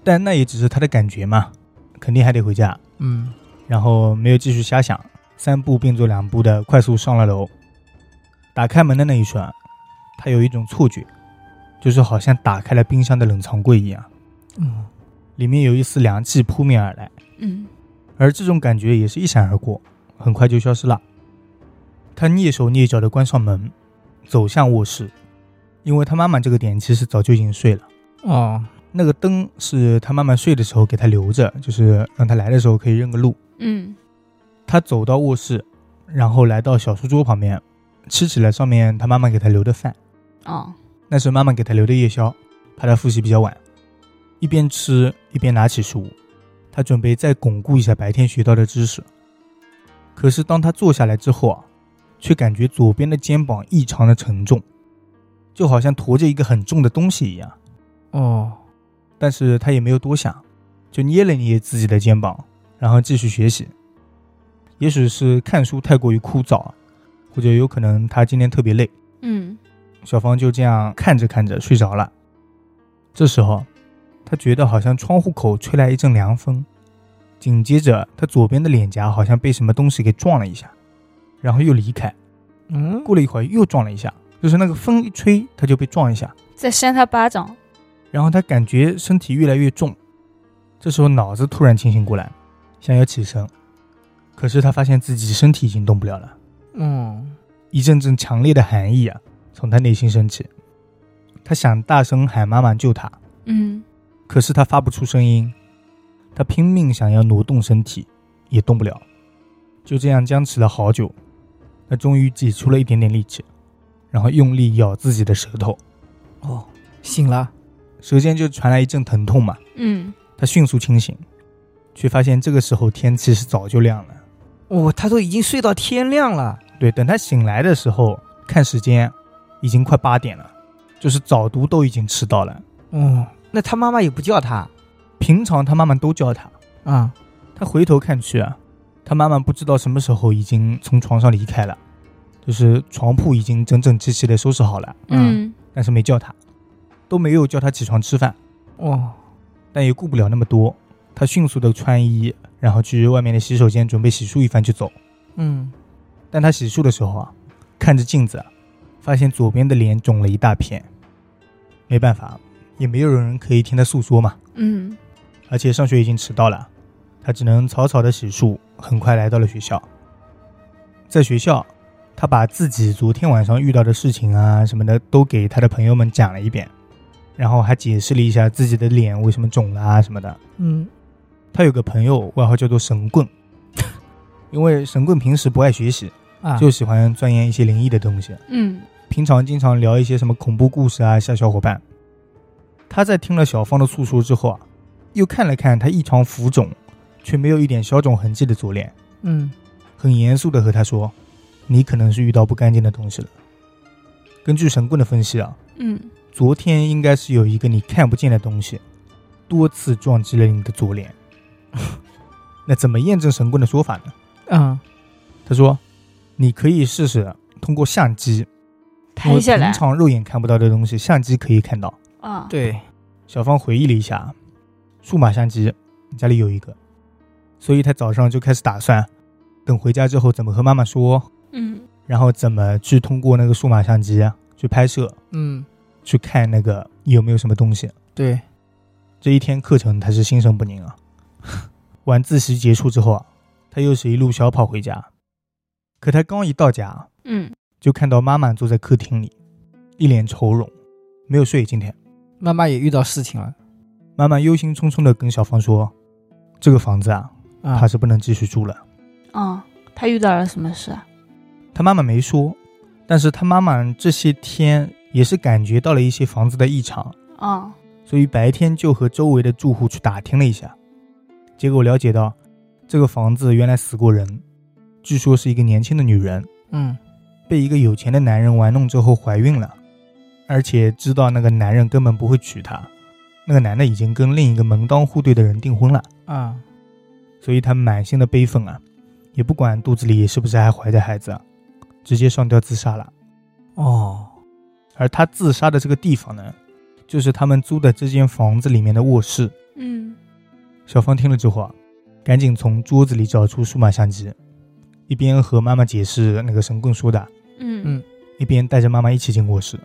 但那也只是他的感觉嘛，肯定还得回家。嗯然后没有继续瞎想，三步并作两步的快速上了楼。打开门的那一瞬，他有一种错觉，就是好像打开了冰箱的冷藏柜一样，嗯里面有一丝凉气扑面而来，嗯而这种感觉也是一闪而过，很快就消失了。他蹑手蹑脚地关上门，走向卧室，因为他妈妈这个点其实早就已经睡了。哦那个灯是他妈妈睡的时候给他留着，就是让他来的时候可以认个路。嗯他走到卧室，然后来到小书桌旁边，吃起来上面他妈妈给他留的饭，哦那是妈妈给他留的夜宵，怕他复习比较晚。一边吃一边拿起书，他准备再巩固一下白天学到的知识。可是当他坐下来之后啊，却感觉左边的肩膀异常的沉重，就好像驮着一个很重的东西一样。哦但是他也没有多想，就捏了捏自己的肩膀，然后继续学习。也许是看书太过于枯燥，或者有可能他今天特别累。嗯小芳就这样看着看着睡着了。这时候，她觉得好像窗户口吹来一阵凉风，紧接着她左边的脸颊好像被什么东西给撞了一下，然后又离开。嗯，过了一会儿又撞了一下，就是那个风一吹，她就被撞一下，再扇他巴掌。然后她感觉身体越来越重。这时候脑子突然清醒过来，想要起身，可是她发现自己身体已经动不了了。嗯，一阵阵强烈的寒意啊，从他内心升起。他想大声喊妈妈救他，嗯可是他发不出声音。他拼命想要挪动身体，也动不了。就这样僵持了好久，他终于挤出了一点点力气，然后用力咬自己的舌头，哦，醒了。舌尖就传来一阵疼痛嘛。嗯他迅速清醒，却发现这个时候天其实早就亮了。哦，他都已经睡到天亮了。对，等他醒来的时候，看时间，已经快八点了，就是早读都已经迟到了。哦，那他妈妈也不叫他平常他妈妈都叫他，啊？他回头看去啊，他妈妈不知道什么时候已经从床上离开了，就是床铺已经整整齐齐的收拾好了，嗯但是没叫他，都没有叫他起床吃饭，哦，但也顾不了那么多，他迅速的穿衣，然后去外面的洗手间准备洗漱一番就走。嗯，但他洗漱的时候啊，看着镜子啊，发现左边的脸肿了一大片，没办法，也没有人可以听他诉说嘛。嗯而且上学已经迟到了，他只能草草的洗漱，很快来到了学校。在学校，他把自己昨天晚上遇到的事情啊什么的都给他的朋友们讲了一遍，然后还解释了一下自己的脸为什么肿了啊什么的。嗯，他有个朋友外号叫做神棍，因为神棍平时不爱学习，啊，就喜欢钻研一些灵异的东西，嗯平常经常聊一些什么恐怖故事啊吓小伙伴。他在听了小芳的诉说之后啊，又看了看他异常浮肿，却没有一点消肿痕迹的左脸，嗯，很严肃的和他说：“你可能是遇到不干净的东西了。”根据神棍的分析啊，嗯昨天应该是有一个你看不见的东西，多次撞击了你的左脸。那怎么验证神棍的说法呢？啊，他说：“你可以试试通过相机，拍下来平常肉眼看不到的东西，相机可以看到。”啊。对，小芳回忆了一下，数码相机家里有一个，所以她早上就开始打算，等回家之后怎么和妈妈说，嗯然后怎么去通过那个数码相机啊去拍摄，嗯，去看那个有没有什么东西。对，这一天课程她是心神不宁啊。晚自习结束之后啊，她又是一路小跑回家，可他刚一到家，嗯就看到妈妈坐在客厅里，一脸愁容，没有睡。今天，妈妈也遇到事情了妈妈忧心忡忡的跟小芳说：“这个房子啊，啊她，是不能继续住了。啊，他遇到了什么事啊？”她妈妈没说，但是她妈妈这些天也是感觉到了一些房子的异常，啊所以白天就和周围的住户去打听了一下，结果了解到，这个房子原来死过人，据说是一个年轻的女人，嗯，被一个有钱的男人玩弄之后怀孕了，而且知道那个男人根本不会娶她，那个男的已经跟另一个门当户对的人订婚了，啊，所以她满心的悲愤啊，也不管肚子里是不是还怀着孩子，直接上吊自杀了。哦，而她自杀的这个地方呢，就是他们租的这间房子里面的卧室。嗯。小芳听了之后啊，赶紧从桌子里找出数码相机，一边和妈妈解释那个神棍说的，嗯嗯一边带着妈妈一起进卧室，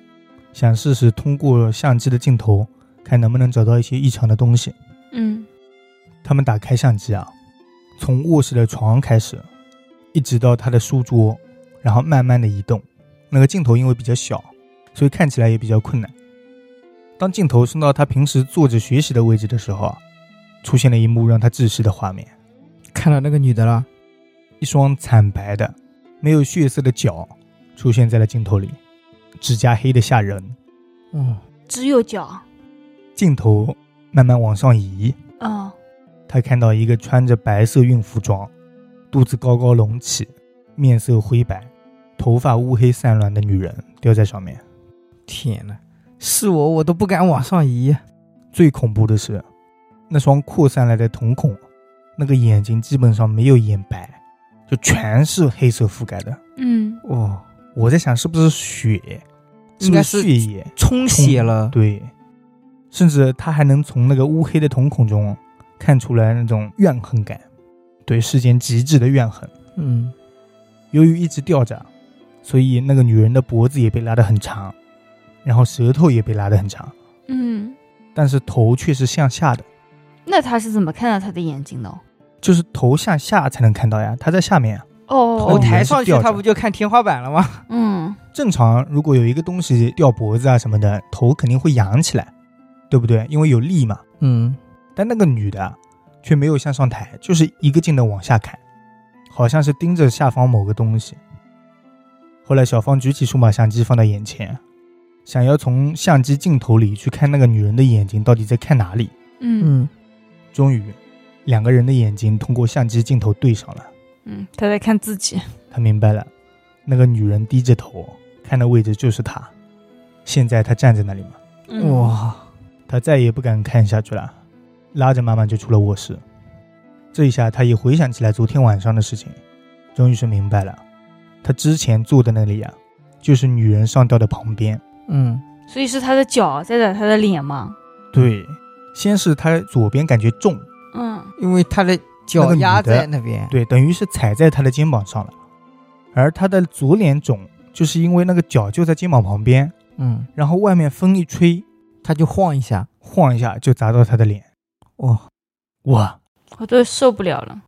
想试试通过相机的镜头，看能不能找到一些异常的东西。嗯他们打开相机啊，从卧室的床开始，一直到他的书桌，然后慢慢的移动。那个镜头因为比较小，所以看起来也比较困难。当镜头伸到他平时坐着学习的位置的时候啊，出现了一幕让他窒息的画面：看到那个女的了，一双惨白的、没有血色的脚出现在了镜头里，指甲黑的吓人。嗯，只有脚。镜头慢慢往上移，啊他看到一个穿着白色孕妇装、肚子高高隆起、面色灰白、头发乌黑散乱的女人吊在上面。天呐，是我我都不敢往上移。最恐怖的是，那双扩散来的瞳孔，那个眼睛基本上没有眼白，就全是黑色覆盖的。嗯哦，我在想是不是血，是不是应该是血液？充血了。对，甚至他还能从那个乌黑的瞳孔中看出来那种怨恨感，对世间极致的怨恨。嗯，由于一直吊着，所以那个女人的脖子也被拉得很长，然后舌头也被拉得很长，嗯，但是头却是向下的，那他是怎么看到他的眼睛的？就是头向下才能看到呀，它在下面啊。哦头抬上去，吊着他不就看天花板了吗？嗯正常如果有一个东西掉脖子啊什么的，头肯定会扬起来，对不对？因为有力嘛。嗯，但那个女的啊却没有向上抬，就是一个劲的往下看，好像是盯着下方某个东西。后来小芳举起数码相机放到眼前，想要从相机镜头里去看那个女人的眼睛到底在看哪里。嗯嗯，终于，两个人的眼睛通过相机镜头对上了。嗯，他在看自己。他明白了，那个女人低着头看的位置就是他。现在他站在那里嘛，嗯，哇，他再也不敢看下去了，拉着妈妈就出了卧室。这一下，他也回想起来昨天晚上的事情，终于是明白了，他之前坐的那里啊、就是女人上吊的旁边。嗯，所以是他的脚在打他的脸吗？对，先是他左边感觉重，嗯因为他的脚压在那边。对，等于是踩在他的肩膀上了，而他的左脸肿，就是因为那个脚就在肩膀旁边，嗯，然后外面风一吹，他就晃一下。晃一下就砸到他的脸。哇，哇，我都受不了了。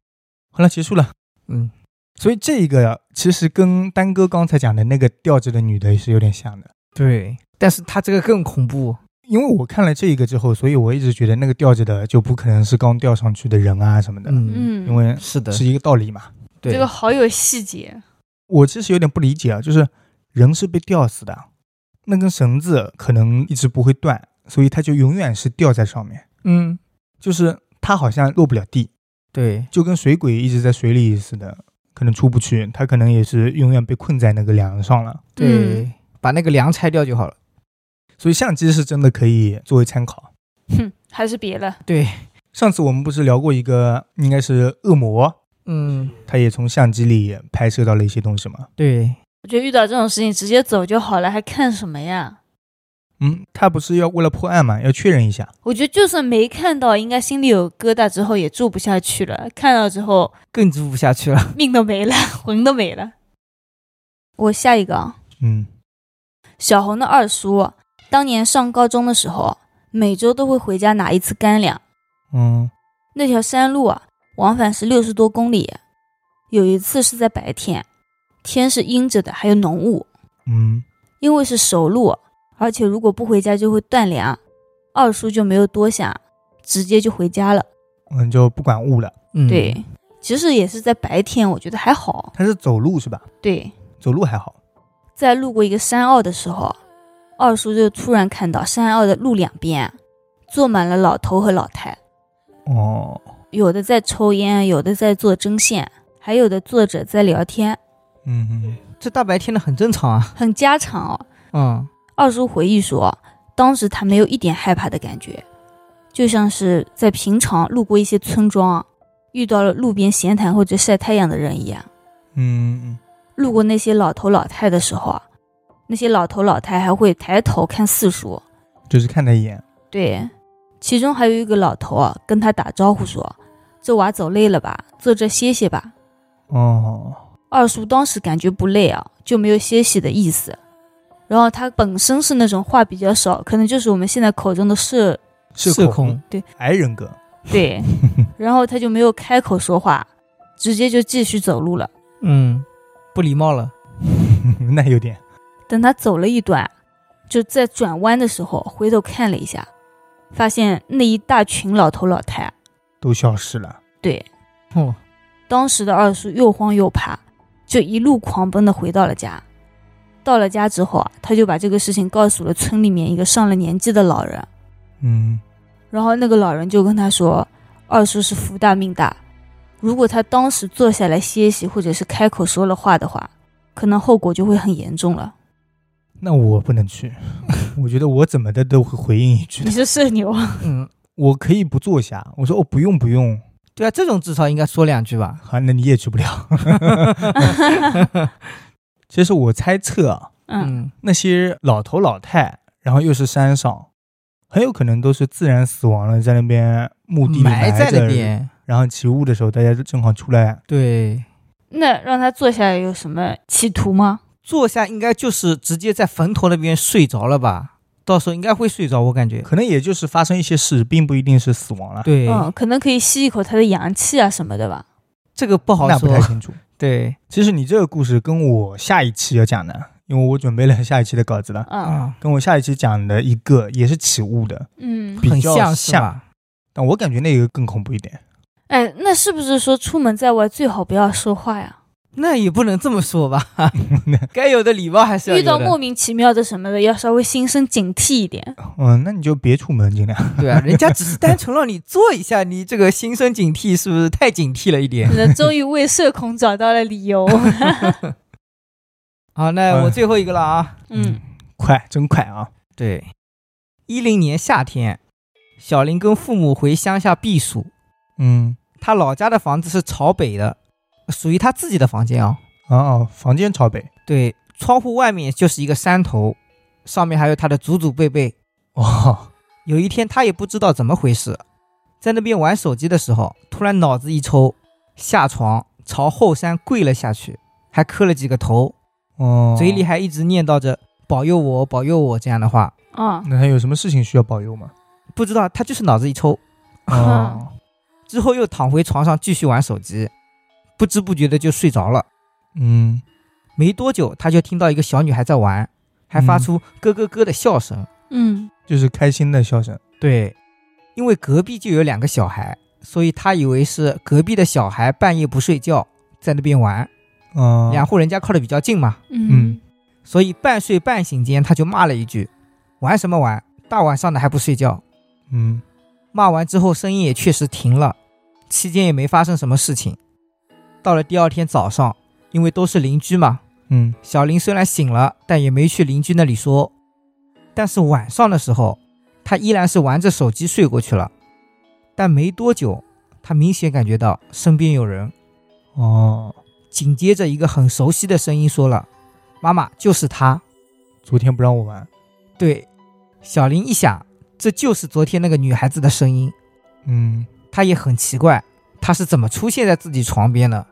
好了，结束了。嗯，所以这个其实跟丹哥刚才讲的那个吊着的女的是有点像的，对，但是他这个更恐怖。因为我看了这一个之后，所以我一直觉得那个吊着的就不可能是刚吊上去的人啊什么的，嗯，嗯，因为是的，是一个道理嘛。对。这个好有细节。我其实有点不理解啊，就是人是被吊死的，那根绳子可能一直不会断，所以它就永远是吊在上面，嗯，就是它好像落不了地，对，就跟水鬼一直在水里似的，可能出不去，它可能也是永远被困在那个梁上了。对，把那个梁拆掉就好了。所以相机是真的可以作为参考。哼，还是别了。对，上次我们不是聊过一个，应该是恶魔，嗯，他也从相机里拍摄到了一些东西嘛。对，我觉得遇到这种事情直接走就好了，还看什么呀？嗯，他不是要为了破案嘛，要确认一下。我觉得就算没看到，应该心里有疙瘩，之后也住不下去了。看到之后，更住不下去了。命都没了，魂都没了。我下一个啊，嗯小红的二叔，当年上高中的时候，每周都会回家拿一次干粮。嗯那条山路啊，往返是六十多公里。有一次是在白天，天是阴着的，还有浓雾。嗯因为是熟路，而且如果不回家就会断粮，二叔就没有多想，直接就回家了。嗯，就不管雾了。嗯，对，其实也是在白天，我觉得还好。他是走路是吧？对，走路还好。在路过一个山坳的时候，二叔就突然看到山坳的路两边坐满了老头和老太，哦，有的在抽烟，有的在做针线，还有的坐着在聊天，嗯嗯这大白天的很正常啊。很家常哦。嗯，二叔回忆说，当时他没有一点害怕的感觉，就像是在平常路过一些村庄，遇到了路边闲谈或者晒太阳的人一样。嗯路过那些老头老太的时候啊，那些老头老太还会抬头看四叔。嗯，就是看他一眼。对，其中还有一个老头啊，跟他打招呼说：“这娃走累了吧，坐这歇歇吧。哦，”二叔当时感觉不累啊，就没有歇息的意思。然后他本身是那种话比较少，可能就是我们现在口中的社社恐恐，对矮人格。对，然后他就没有开口说话，直接就继续走路了。嗯，不礼貌了。那有点。等他走了一段，就在转弯的时候回头看了一下，发现那一大群老头老太，都消失了。对，哦，当时的二叔又慌又怕，就一路狂奔的回到了家。到了家之后啊，他就把这个事情告诉了村里面一个上了年纪的老人，嗯然后那个老人就跟他说，二叔是福大命大，如果他当时坐下来歇息，或者是开口说了话的话，可能后果就会很严重了。那我不能去，我觉得我怎么的都会回应一句你。是社牛，嗯，我可以不坐下，我说哦不用不用，对啊，这种至少应该说两句吧。好，那你也去不了。其实我猜测啊，嗯那些老头老太，然后又是山上，很有可能都是自然死亡了，在那边墓地里埋在那，边，然后起雾的时候，大家正好出来。对，那让他坐下来有什么企图吗？坐下应该就是直接在坟头那边睡着了吧？到时候应该会睡着，我感觉。可能也就是发生一些事，并不一定是死亡了。对，嗯，可能可以吸一口他的阳气啊什么的吧。这个不好说那不太。清楚。对，其实你这个故事跟我下一期要讲的，因为我准备了下一期的稿子了，嗯啊，跟我下一期讲的一个也是起雾的，嗯，比较很像是像吧？但我感觉那个更恐怖一点。哎，那是不是说出门在外最好不要说话呀？那也不能这么说吧，该有的礼貌还是要遇到莫名其妙的什么的，要稍微心生警惕一点。嗯，那你就别出门，尽量。对啊，人家只是单纯让你做一下，你这个心生警惕，是不是太警惕了一点？那终于为社恐找到了理由。好，那我最后一个了啊。嗯，快，真快啊！对，一零年夏天，小林跟父母回乡下避暑，嗯，他老家的房子是朝北的，属于他自己的房间啊。哦哦，房间朝北。对，窗户外面就是一个山头，上面还有他的祖祖辈辈。哦，有一天，他也不知道怎么回事，在那边玩手机的时候，突然脑子一抽，下床朝后山跪了下去，还磕了几个头，哦，嘴里还一直念叨着“保佑我，保佑我”这样的话。啊，那他有什么事情需要保佑吗？不知道他就是脑子一抽，哦，之后又躺回床上继续玩手机，不知不觉的就睡着了。嗯，没多久，他就听到一个小女孩在玩，还发出咯咯咯的笑声。嗯就是开心的笑声。对，因为隔壁就有两个小孩，所以他以为是隔壁的小孩半夜不睡觉，在那边玩。嗯，两户人家靠得比较近嘛，嗯所以半睡半醒间，他就骂了一句：“玩什么玩？大晚上的还不睡觉嗯，！”骂完之后，声音也确实停了，期间也没发生什么事情。到了第二天早上，因为都是邻居嘛，嗯，小林虽然醒了，但也没去邻居那里说。但是晚上的时候，他依然是玩着手机睡过去了。但没多久，他明显感觉到身边有人。哦，紧接着，一个很熟悉的声音说了：“妈妈，就是他。昨天不让我玩。”对，小林一想，这就是昨天那个女孩子的声音。嗯，他也很奇怪，她是怎么出现在自己床边的？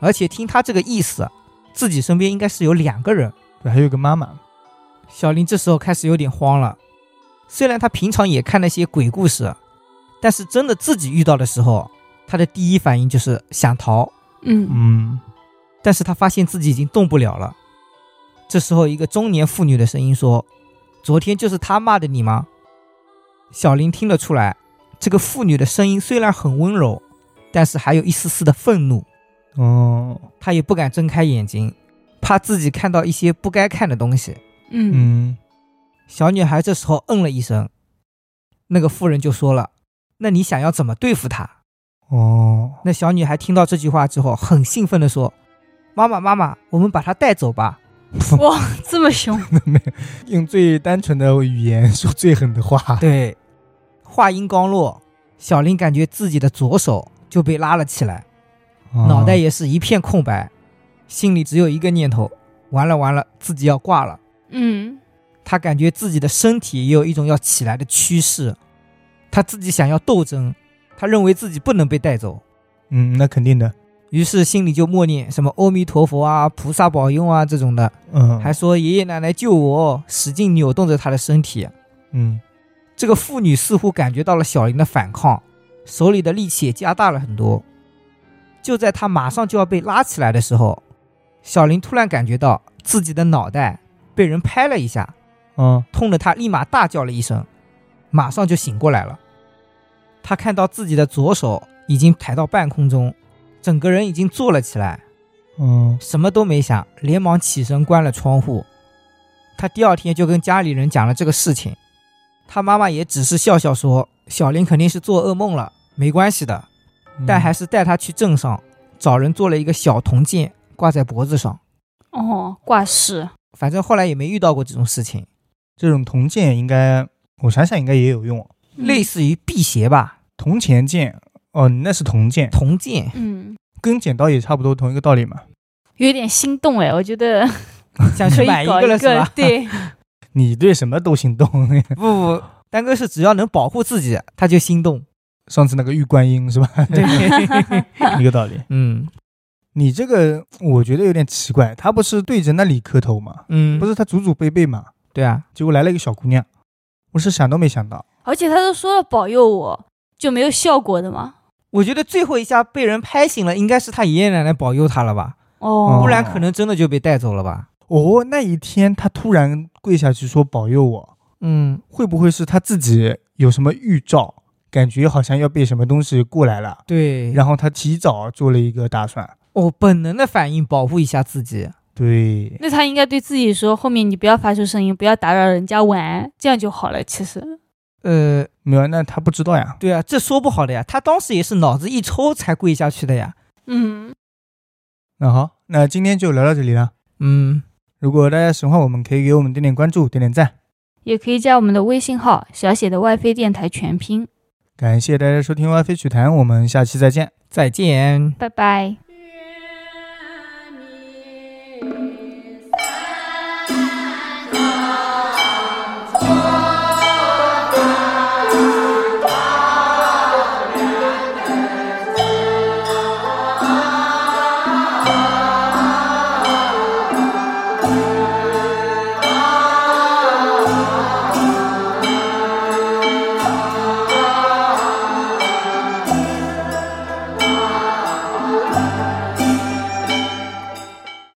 而且听他这个意思，自己身边应该是有两个人。对，还有个妈妈。小林这时候开始有点慌了。虽然他平常也看那些鬼故事，但是真的自己遇到的时候，他的第一反应就是想逃。嗯嗯，但是他发现自己已经动不了了。这时候，一个中年妇女的声音说：“昨天就是他骂的你吗？”小林听得出来，这个妇女的声音虽然很温柔，但是还有一丝丝的愤怒。哦，他也不敢睁开眼睛，怕自己看到一些不该看的东西。嗯嗯，小女孩这时候嗯了一声，那个妇人就说了：“那你想要怎么对付他哦，？”那小女孩听到这句话之后，很兴奋的说：“妈妈，妈妈，我们把他带走吧。哇，这么凶，用最单纯的语言说最狠的话。”对，话音刚落，小林感觉自己的左手就被拉了起来，哦脑袋也是一片空白，心里只有一个念头：完了完了，自己要挂了。嗯他感觉自己的身体也有一种要起来的趋势，他自己想要斗争，他认为自己不能被带走，嗯，那肯定的。于是心里就默念什么阿弥陀佛啊、菩萨保佑啊这种的，嗯，还说爷爷奶奶救我，使劲扭动着他的身体。嗯这个妇女似乎感觉到了小林的反抗，手里的力气也加大了很多。就在他马上就要被拉起来的时候，小林突然感觉到自己的脑袋被人拍了一下，嗯痛得他立马大叫了一声，马上就醒过来了。他看到自己的左手已经抬到半空中，整个人已经坐了起来，嗯什么都没想，连忙起身关了窗户。他第二天就跟家里人讲了这个事情，他妈妈也只是笑笑说：“小林肯定是做噩梦了，没关系的。”嗯但还是带他去镇上找人做了一个小铜剑挂在脖子上。哦，挂饰，反正后来也没遇到过这种事情，这种铜剑应该，我想想应该也有用。类似于辟邪吧，铜钱剑，哦，那是铜剑，铜剑。嗯跟剪刀也差不多同一个道理嘛。有点心动哎，我觉得想去买一个了是吧？对，你对什么都心动。不不，丹哥是只要能保护自己，他就心动。上次那个玉观音是吧？对，一个道理。嗯你这个我觉得有点奇怪，他不是对着那里磕头吗？嗯，不是他祖祖辈辈吗？对啊，结果来了一个小姑娘，我是想都没想到。而且他都说了保佑我，就没有效果的吗？我觉得最后一下被人拍醒了，应该是他爷爷奶奶保佑他了吧？哦，不然可能真的就被带走了吧？哦，那一天他突然跪下去说保佑我，嗯，会不会是他自己有什么预兆，感觉好像要被什么东西过来了，对。然后他提早做了一个打算。哦，本能的反应保护一下自己。对，那他应该对自己说，后面你不要发出声音，不要打扰人家玩，这样就好了。其实，呃，没有，那他不知道呀。对啊，这说不好的呀。他当时也是脑子一抽才跪下去的呀。嗯，那好，那今天就聊到这里了。嗯，如果大家喜欢我们，可以给我们点点关注，点点赞。也可以加我们的微信号小写的外飞电台全拼。感谢大家收听《歪飞曲谈》，我们下期再见。再见。拜拜。